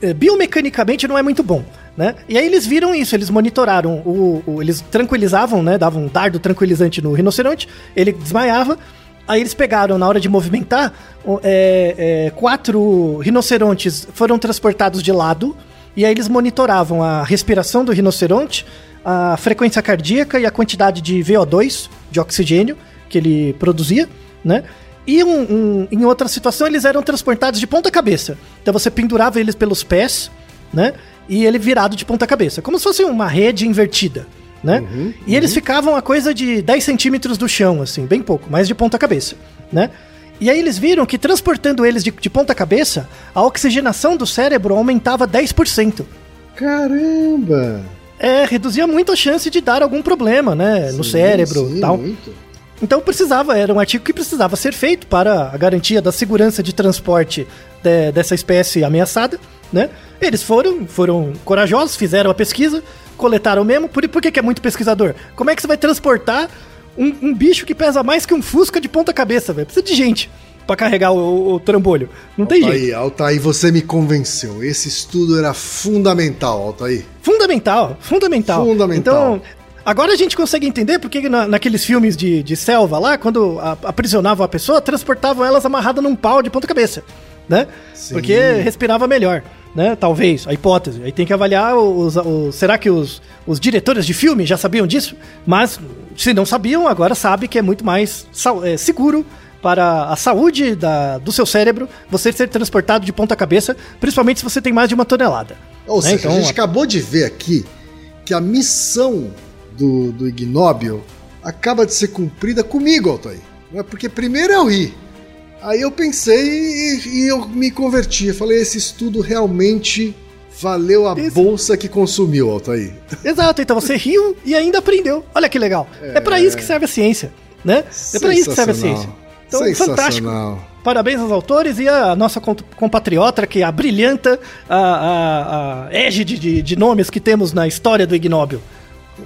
é, é, é, biomecanicamente não é muito bom, né? E aí eles viram isso, eles monitoraram, o, o- eles tranquilizavam, né? Davam um dardo tranquilizante no rinoceronte, ele desmaiava. Aí eles pegaram, na hora de movimentar, é, é, quatro rinocerontes foram transportados de lado, e aí eles monitoravam a respiração do rinoceronte, a frequência cardíaca e a quantidade de VO2, de oxigênio, que ele produzia, né? E um- um- em outra situação, eles eram transportados de ponta cabeça. Então você pendurava eles pelos pés, né? E ele virado de ponta cabeça, como se fosse uma rede invertida, né? e eles ficavam a coisa de 10 centímetros do chão, assim, bem pouco, mas de ponta cabeça, né? E aí eles viram que transportando eles de, de ponta cabeça, a oxigenação do cérebro aumentava 10%. Caramba! É, reduzia muito a chance de dar algum problema, né? no Sim, cérebro sim, tal. muito. Então precisava, era um artigo que precisava ser feito para a garantia da segurança de transporte de- dessa espécie ameaçada, né? Eles foram, foram corajosos, fizeram a pesquisa, coletaram mesmo. Por, por que, que é muito pesquisador? Como é que você vai transportar um, um bicho que pesa mais que um fusca de ponta cabeça, velho? Precisa de gente para carregar o, o- trambolho. Não tem jeito. Altair, Altair, você me convenceu. Esse estudo era fundamental, Altair. Fundamental, fundamental. Fundamental. Então, agora a gente consegue entender porque que na- naqueles filmes de, de selva lá, quando a- aprisionavam a pessoa, transportavam elas amarradas num pau de ponta cabeça, né? Sim. Porque respirava melhor, né? Talvez, a hipótese. Aí tem que avaliar os, os- será que os, os diretores de filme já sabiam disso? Mas se não sabiam, agora sabe que é muito mais é, seguro para a saúde da- do seu cérebro você ser transportado de ponta cabeça, principalmente se você tem mais de uma tonelada. Ou né? seja, Então, a gente acabou de ver aqui que a missão do, do Ignóbil acaba de ser cumprida comigo, Altair. É? Porque primeiro eu ri. Aí eu pensei e, e eu me converti. Eu falei, esse estudo realmente valeu a Isso. bolsa que consumiu, Altair. Exato, então você riu e ainda aprendeu. Olha que legal. É, pra isso que serve a ciência, né? É pra isso que serve a ciência. Então, fantástico. Parabéns aos autores e a nossa compatriota que abriljanta a, a, a égide de, de nomes que temos na história do Ignóbil.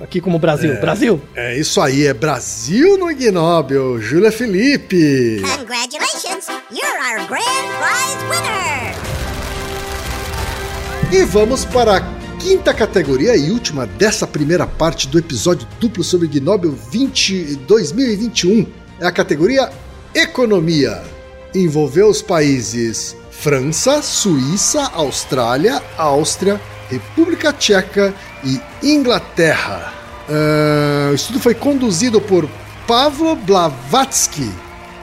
Aqui como Brasil. Brasil? É isso aí, é Brasil no Ignóbil. Júlia Felipe. Congratulations, you're our grand prize winner! E vamos para a quinta categoria e última dessa primeira parte do episódio duplo sobre Gnobel 20 2021. É a categoria Economia. Envolveu os países França, Suíça, Austrália, Áustria, República Tcheca e Inglaterra. Ah, o estudo foi conduzido por Pavlo Blavatsky,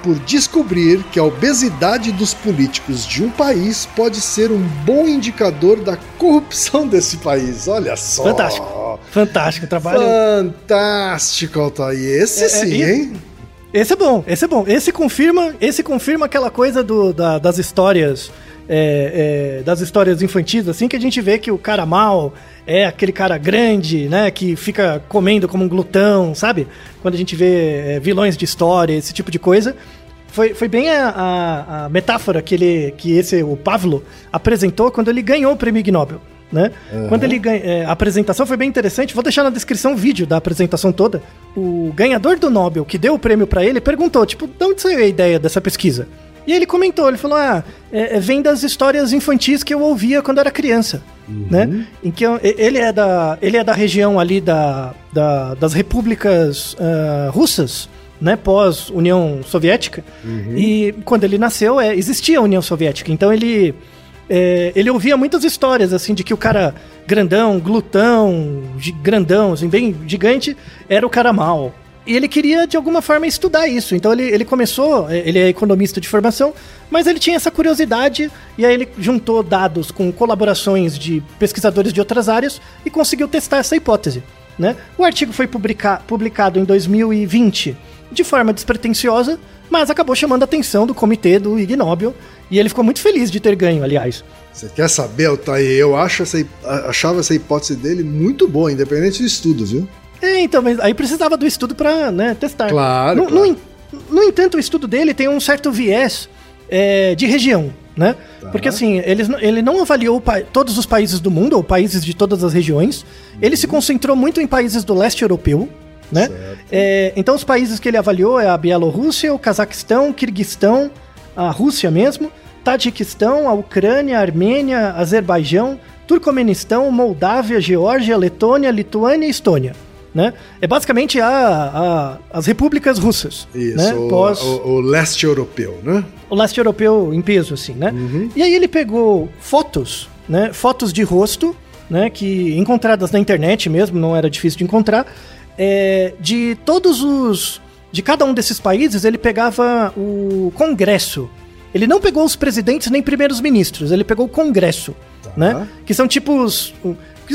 por descobrir que a obesidade dos políticos de um país pode ser um bom indicador da corrupção desse país. Olha só. Fantástico. Fantástico trabalho. Fantástico, Altair. Esse É, é, sim, e- hein? Esse é bom, esse é bom. Esse confirma, esse confirma aquela coisa do, da- das histórias. É, é, das histórias infantis, assim, que a gente vê que o cara mal é aquele cara grande, né? Que fica comendo como um glutão, sabe? Quando a gente vê é, vilões de história, esse tipo de coisa. Foi, foi bem a, a- a metáfora que, ele, que esse, o Pavlo apresentou quando ele ganhou o prêmio Ig Nobel. Né? Quando ele ganha, é, a apresentação foi bem interessante. Vou deixar na descrição o vídeo da apresentação toda. O ganhador do Nobel, que deu o prêmio pra ele, perguntou: tipo, de onde saiu a ideia dessa pesquisa? E ele comentou: ele falou, ah, é, é, vem das histórias infantis que eu ouvia quando era criança. Né? Em que eu- ele, é da, ele é da região ali da, da- das repúblicas ah, russas, né, pós-União Soviética. E quando ele nasceu, é, existia a União Soviética. Então ele, é, ele ouvia muitas histórias, assim, de que o cara grandão, glutão, grandão, assim, bem gigante, era o cara mal. E ele queria, de alguma forma, estudar isso. Então ele, ele começou, é, ele é economista de formação, mas ele tinha essa curiosidade, e aí ele juntou dados com colaborações de pesquisadores de outras áreas e conseguiu testar essa hipótese. Né? O artigo foi publica- publicado em 2020 de forma despretensiosa, mas acabou chamando a atenção do comitê do Ig Nobel, e ele ficou muito feliz de ter ganho, aliás. Você quer saber, Altair? Eu acho essa, achava essa hipótese dele muito boa, independente do estudo, viu? É, então, mas aí precisava do estudo pra né, testar. Claro, No, claro. no no entanto, o estudo dele tem um certo viés é, de região, né? Tá. Porque assim, eles, n- ele não avaliou todos os países do mundo, ou países de todas as regiões. Ele Uhum. se concentrou muito em países do leste europeu, né? É, então, os países que ele avaliou é a Bielorrússia, o Cazaquistão, o Kirguistão, a Rússia mesmo, Tadiquistão, a Ucrânia, a Armênia, Azerbaijão, Turcomenistão, Moldávia, Geórgia, Letônia, Lituânia e Estônia. Né? É basicamente a, a- as repúblicas russas. Isso, né? o, Pós o- o leste europeu, né? o leste europeu em peso, assim, né? Uhum. E aí ele pegou fotos né, fotos de rosto, né, que encontradas na internet mesmo, não era difícil de encontrar, é, de todos os. De cada um desses países, ele pegava o Congresso. Ele não pegou os presidentes nem primeiros ministros, ele pegou o Congresso, né? Que são tipos.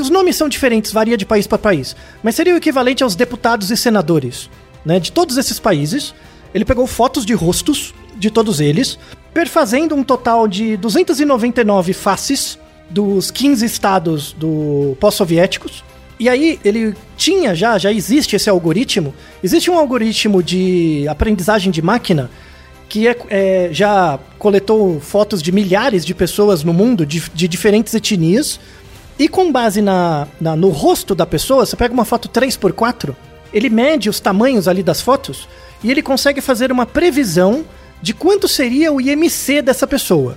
Os nomes são diferentes, varia de país para país. Mas seria o equivalente aos deputados e senadores, né? De todos esses países. Ele pegou fotos de rostos de todos eles, perfazendo um total de 299 faces dos 15 estados do pós-soviéticos. E aí ele tinha já, já existe esse algoritmo. Existe um algoritmo de aprendizagem de máquina que é, é, já coletou fotos de milhares de pessoas no mundo, de, de diferentes etnias. E com base na, na, no rosto da pessoa, você pega uma foto 3x4, ele mede os tamanhos ali das fotos e ele consegue fazer uma previsão de quanto seria o IMC dessa pessoa.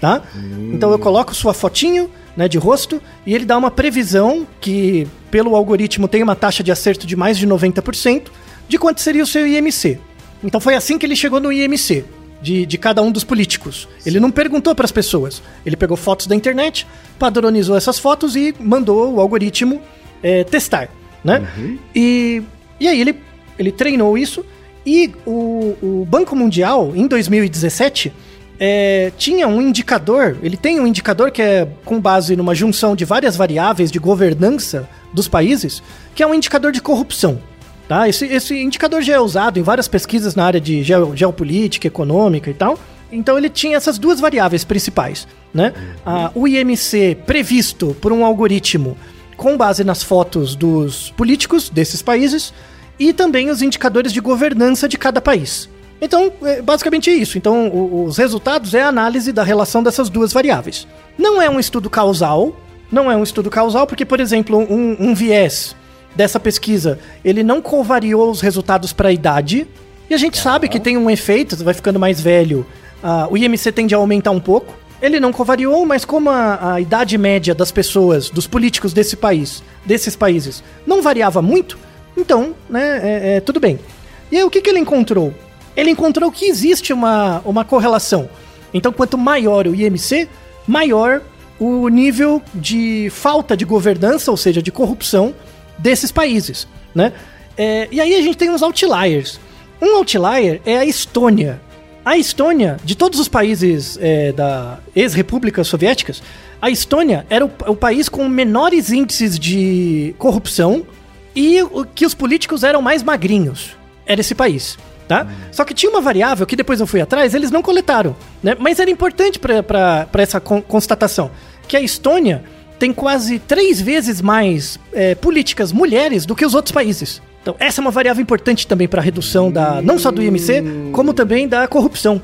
Tá? Hum. Então eu coloco sua fotinho né, de rosto e ele dá uma previsão que, pelo algoritmo, tem uma taxa de acerto de mais de 90% de quanto seria o seu IMC. Então foi assim que ele chegou no IMC. De, de cada um dos políticos. Ele não perguntou para as pessoas. Ele pegou fotos da internet, padronizou essas fotos e mandou o algoritmo é, testar, né? Uhum. E, e aí ele, ele treinou isso e o, o Banco Mundial, em 2017, é, tinha um indicador, ele tem um indicador que é com base numa junção de várias variáveis de governança dos países, que é um indicador de corrupção. Tá? Esse, esse indicador já é usado em várias pesquisas na área de geopolítica, econômica e tal. Então ele tinha essas duas variáveis principais. Né? Ah, o IMC previsto por um algoritmo com base nas fotos dos políticos desses países e também os indicadores de governança de cada país. Então, é basicamente é isso. Então, os resultados é a análise da relação dessas duas variáveis. Não é um estudo causal, não é um estudo causal, porque, por exemplo, um, um viés dessa pesquisa, ele não covariou os resultados para a idade, e a gente sabe que tem um efeito, vai ficando mais velho, uh, o IMC tende a aumentar um pouco. Ele não covariou, mas como a, a idade média das pessoas, dos políticos desse país, desses países, não variava muito, então, né, é, é, tudo bem. E aí, o que, que ele encontrou? Ele encontrou que existe uma, uma correlação. Então, quanto maior o IMC, maior o nível de falta de governança, ou seja, de corrupção desses países, né? É, e aí a gente tem uns outliers. Um outlier é a Estônia. A Estônia, de todos os países é, da ex-repúblicas soviéticas, a Estônia era o, o país com menores índices de corrupção e que os políticos eram mais magrinhos. Era esse país. Tá? Só que tinha uma variável que depois eu fui atrás, eles não coletaram, né? Mas era importante para essa con constatação, que a Estônia tem quase três vezes mais é, políticas mulheres do que os outros países. Então essa é uma variável importante também para a redução da não só do IMC, como também da corrupção.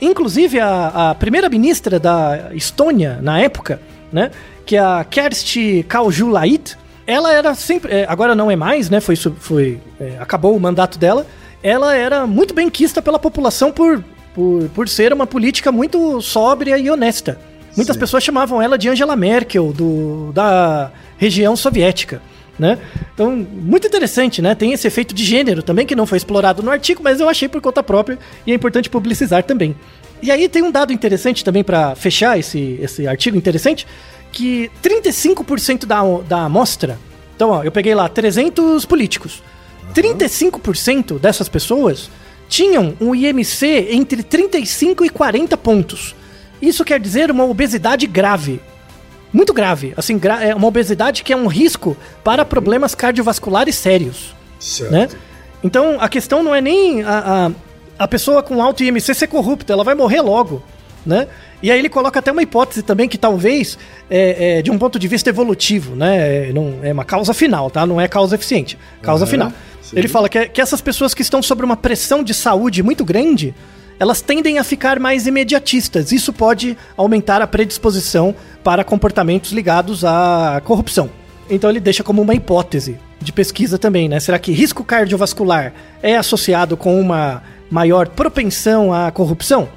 Inclusive a, a primeira ministra da Estônia na época, né, que é a Kersti Kaljulaid, ela era sempre. É, agora não é mais, né? Foi. foi é, acabou o mandato dela. Ela era muito bem quista pela população por, por, por ser uma política muito sóbria e honesta. Muitas Sim. pessoas chamavam ela de Angela Merkel, do, da região soviética. Né? Então, muito interessante, né? Tem esse efeito de gênero também, que não foi explorado no artigo, mas eu achei por conta própria e é importante publicizar também. E aí tem um dado interessante também para fechar esse, esse artigo interessante, que 35% da, da amostra. Então, ó, eu peguei lá 300 políticos. Uhum. 35% dessas pessoas tinham um IMC entre 35 e 40 pontos. Isso quer dizer uma obesidade grave. Muito grave. Assim, gra é uma obesidade que é um risco para problemas cardiovasculares sérios. Certo. Né? Então, a questão não é nem a, a, a pessoa com alto IMC ser corrupta, ela vai morrer logo, né? E aí ele coloca até uma hipótese também que talvez, é, é, de um ponto de vista evolutivo, né? É, não, é uma causa final, tá? Não é causa eficiente. Causa uhum, final. Sim. Ele fala que, que essas pessoas que estão sob uma pressão de saúde muito grande, elas tendem a ficar mais imediatistas. Isso pode aumentar a predisposição para comportamentos ligados à corrupção. Então ele deixa como uma hipótese de pesquisa também, né? Será que risco cardiovascular é associado com uma maior propensão à corrupção?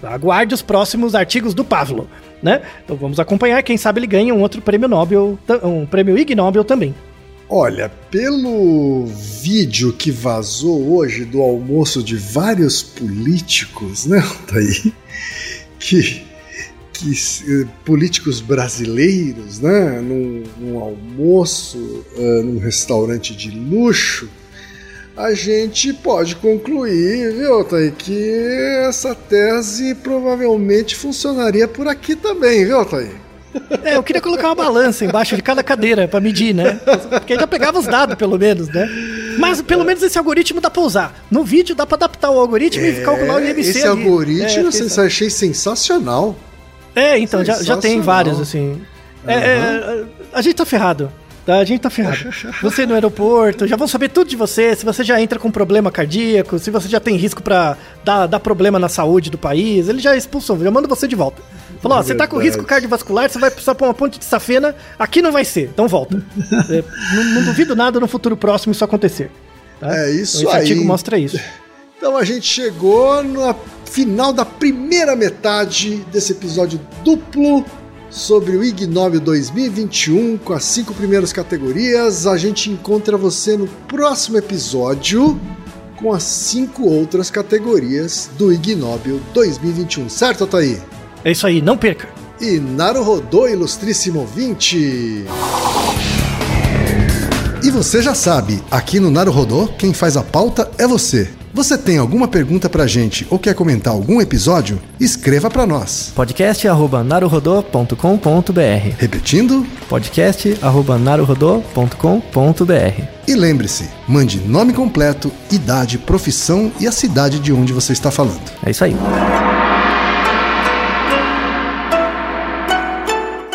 Aguarde os próximos artigos do Pavlo, né? Então vamos acompanhar, quem sabe ele ganha um outro prêmio Nobel, um prêmio Ig Nobel também. Olha, pelo vídeo que vazou hoje do almoço de vários políticos, né, Daí, que que eh, políticos brasileiros, né, num, num almoço, eh, num restaurante de luxo, a gente pode concluir, viu, Thaí, que essa tese provavelmente funcionaria por aqui também, viu, Thaí? É, eu queria colocar uma balança embaixo de cada cadeira pra medir, né? Porque aí já pegava os dados, pelo menos, né? Mas pelo menos esse algoritmo dá pra usar. No vídeo dá pra adaptar o algoritmo e calcular o IMC É, Esse ali. algoritmo É, eu achei sensacional. É, então, já, já tem Sensacional. vários, assim. É, é, a gente tá ferrado. Tá? A gente tá ferrado. Você no aeroporto, já vão saber tudo de você, se você já entra com problema cardíaco, se você já tem risco pra dar, dar problema na saúde do país, ele já expulsou, já manda você de volta. Falou, ó, você tá com risco cardiovascular, você vai precisar pôr uma ponte de safena, aqui não vai ser, então volta. É, não, não duvido nada no futuro próximo isso acontecer. tá? É isso Esse aí. artigo mostra isso. Então a gente chegou no final da primeira metade desse episódio duplo sobre o Ig Nobel 2021 com as cinco primeiras categorias. A gente encontra você no próximo episódio com as cinco outras categorias do Ig Nobel 2021, certo, Ataí? É isso aí, não perca. E Naruhodô, ilustríssimo ouvinte! E você já sabe, aqui no Naruhodô, quem faz a pauta é você. Você tem alguma pergunta pra gente ou quer comentar algum episódio? Escreva pra nós. podcast@naruhodô.com.br. Repetindo, podcast@naruhodô.com.br. e lembre-se, mande nome completo, idade, profissão e a cidade de onde você está falando. É isso aí.